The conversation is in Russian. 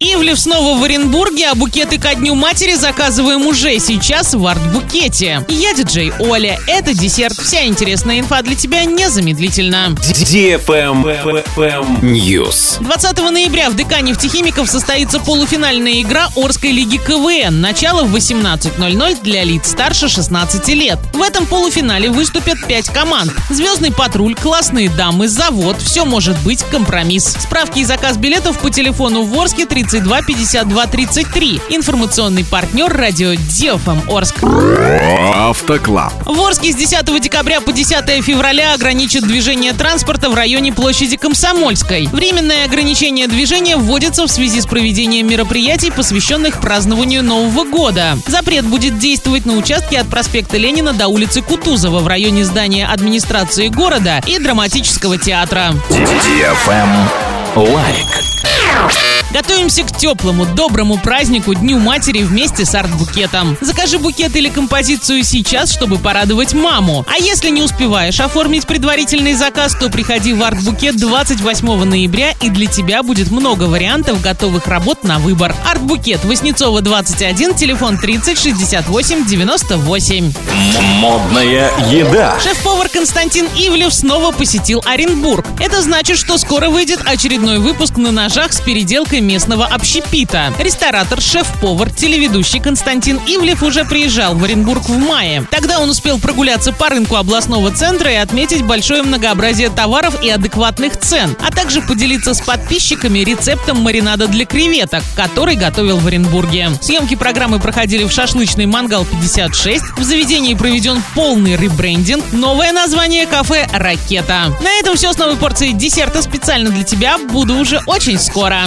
Ивлев снова в Оренбурге, а букеты ко Дню Матери заказываем уже сейчас в арт-букете. Я диджей Оля. Это десерт. Вся интересная инфа для тебя незамедлительно. News. 20 ноября в ДК нефтехимиков состоится полуфинальная игра Орской лиги КВН. Начало в 18.00 для лиц старше 16 лет. В этом полуфинале выступят 5 команд. Звездный патруль, классные дамы, завод. Все может быть компромисс. Справки и заказ билетов по телефону в Орске 30 32 52 33. Информационный партнер радио Диофм Орск. Автоклаб. В Орске с 10 декабря по 10 февраля ограничат движение транспорта в районе площади Комсомольской. Временное ограничение движения вводится в связи с проведением мероприятий, посвященных празднованию Нового года. Запрет будет действовать на участке от проспекта Ленина до улицы Кутузова в районе здания администрации города и драматического театра. Лайк. Готовимся к теплому, доброму празднику Дню матери вместе с арт-букетом. Закажи букет или композицию сейчас, чтобы порадовать маму. А если не успеваешь оформить предварительный заказ, то приходи в арт-букет 28 ноября и для тебя будет много вариантов готовых работ на выбор. Арт-букет Воснецова 21, телефон 30 68 98. Модная еда. Шеф-повар Константин Ивлев снова посетил Оренбург. Это значит, что скоро выйдет очередной выпуск на ножах с переделкой инициаторы местного общепита. Ресторатор, шеф-повар, телеведущий Константин Ивлев уже приезжал в Оренбург в мае. Тогда он успел прогуляться по рынку областного центра и отметить большое многообразие товаров и адекватных цен, а также поделиться с подписчиками рецептом маринада для креветок, который готовил в Оренбурге. Съемки программы проходили в шашлычный мангал 56. В заведении проведен полный ребрендинг. Новое название кафе «Ракета». На этом все с новой порцией десерта специально для тебя. Буду уже очень скоро.